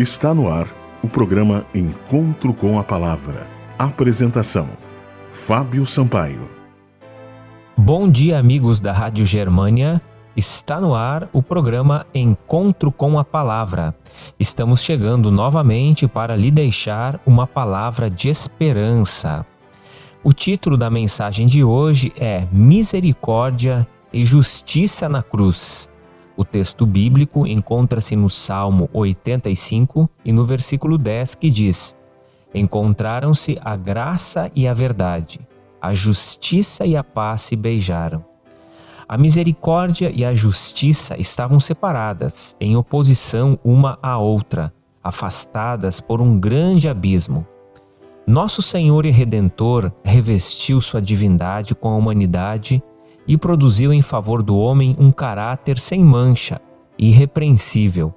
Está no ar o programa Encontro com a Palavra. Apresentação: Fábio Sampaio. Bom dia, amigos da Rádio Germânia. Está no ar o programa Encontro com a Palavra. Estamos chegando novamente para lhe deixar uma palavra de esperança. O título da mensagem de hoje é Misericórdia e Justiça na Cruz. O texto bíblico encontra-se no Salmo 85 e no versículo 10 que diz: Encontraram-se a graça e a verdade, a justiça e a paz se beijaram. A misericórdia e a justiça estavam separadas, em oposição uma à outra, afastadas por um grande abismo. Nosso Senhor e Redentor revestiu sua divindade com a humanidade e produziu em favor do homem um caráter sem mancha, irrepreensível.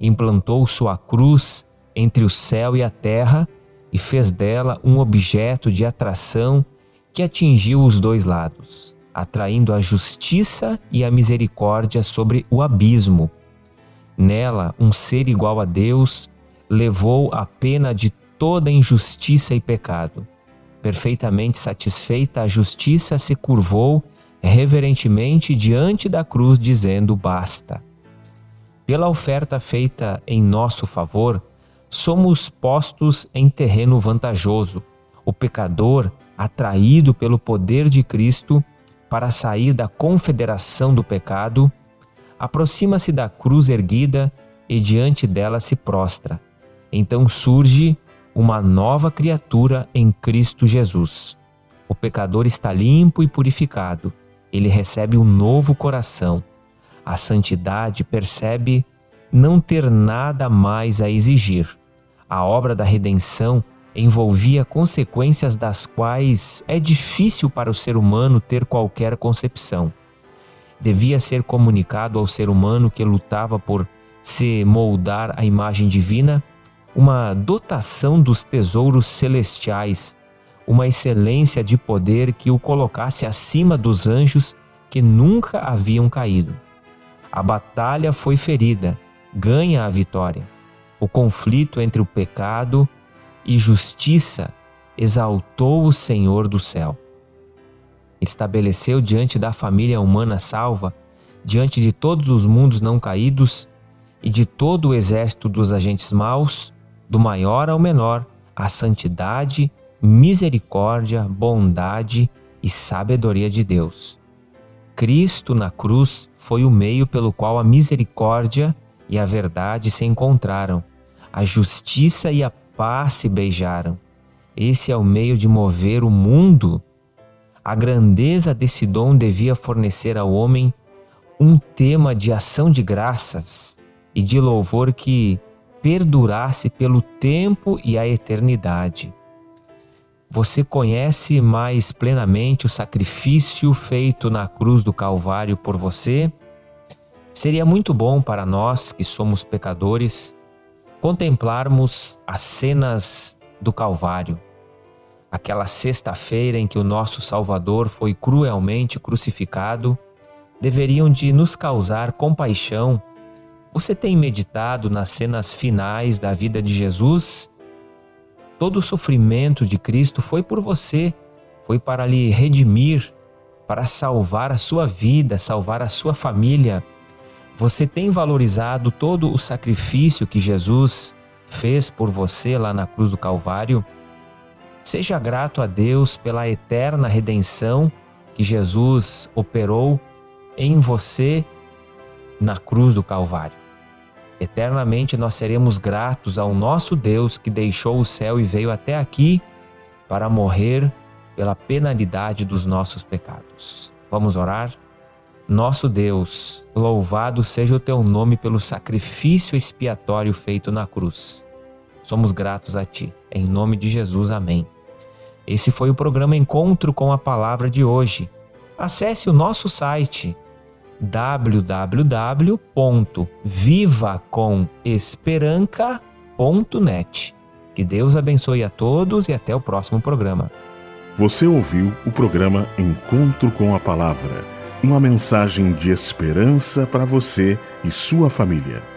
Implantou sua cruz entre o céu e a terra e fez dela um objeto de atração que atingiu os dois lados, atraindo a justiça e a misericórdia sobre o abismo. Nela, um ser igual a Deus levou a pena de toda injustiça e pecado. Perfeitamente satisfeita, a justiça se curvou reverentemente diante da cruz, dizendo: Basta. Pela oferta feita em nosso favor, somos postos em terreno vantajoso. O pecador, atraído pelo poder de Cristo para sair da confederação do pecado, aproxima-se da cruz erguida e diante dela se prostra. Então surge uma nova criatura em Cristo Jesus. O pecador está limpo e purificado ele recebe um novo coração. A santidade percebe não ter nada mais a exigir. A obra da redenção envolvia consequências das quais é difícil para o ser humano ter qualquer concepção. Devia ser comunicado ao ser humano que lutava por se moldar à imagem divina uma dotação dos tesouros celestiais uma excelência de poder que o colocasse acima dos anjos que nunca haviam caído. A batalha foi ferida, ganha a vitória. O conflito entre o pecado e justiça exaltou o Senhor do céu. Estabeleceu diante da família humana salva, diante de todos os mundos não caídos e de todo o exército dos agentes maus, do maior ao menor, a santidade misericórdia, bondade e sabedoria de Deus. Cristo na cruz foi o meio pelo qual a misericórdia e a verdade se encontraram, a justiça e a paz se beijaram. Esse é o meio de mover o mundo. A grandeza desse dom devia fornecer ao homem um tema de ação de graças e de louvor que perdurasse pelo tempo e a eternidade. Você conhece mais plenamente o sacrifício feito na cruz do Calvário por você? Seria muito bom para nós que somos pecadores contemplarmos as cenas do Calvário, aquela sexta-feira em que o nosso Salvador foi cruelmente crucificado, deveriam de nos causar compaixão. Você tem meditado nas cenas finais da vida de Jesus? Todo o sofrimento de Cristo foi por você, foi para lhe redimir, para salvar a sua vida, salvar a sua família. Você tem valorizado todo o sacrifício que Jesus fez por você lá na cruz do Calvário? Seja grato a Deus pela eterna redenção que Jesus operou em você na cruz do Calvário. Eternamente nós seremos gratos ao nosso Deus que deixou o céu e veio até aqui para morrer pela penalidade dos nossos pecados. Vamos orar? Nosso Deus, louvado seja o teu nome pelo sacrifício expiatório feito na cruz. Somos gratos a ti. Em nome de Jesus, amém. Esse foi o programa Encontro com a Palavra de hoje. Acesse o nosso site www.vivacomesperanca.net. Que Deus abençoe a todos e até o próximo programa. Você ouviu o programa Encontro com a Palavra, uma mensagem de esperança para você e sua família.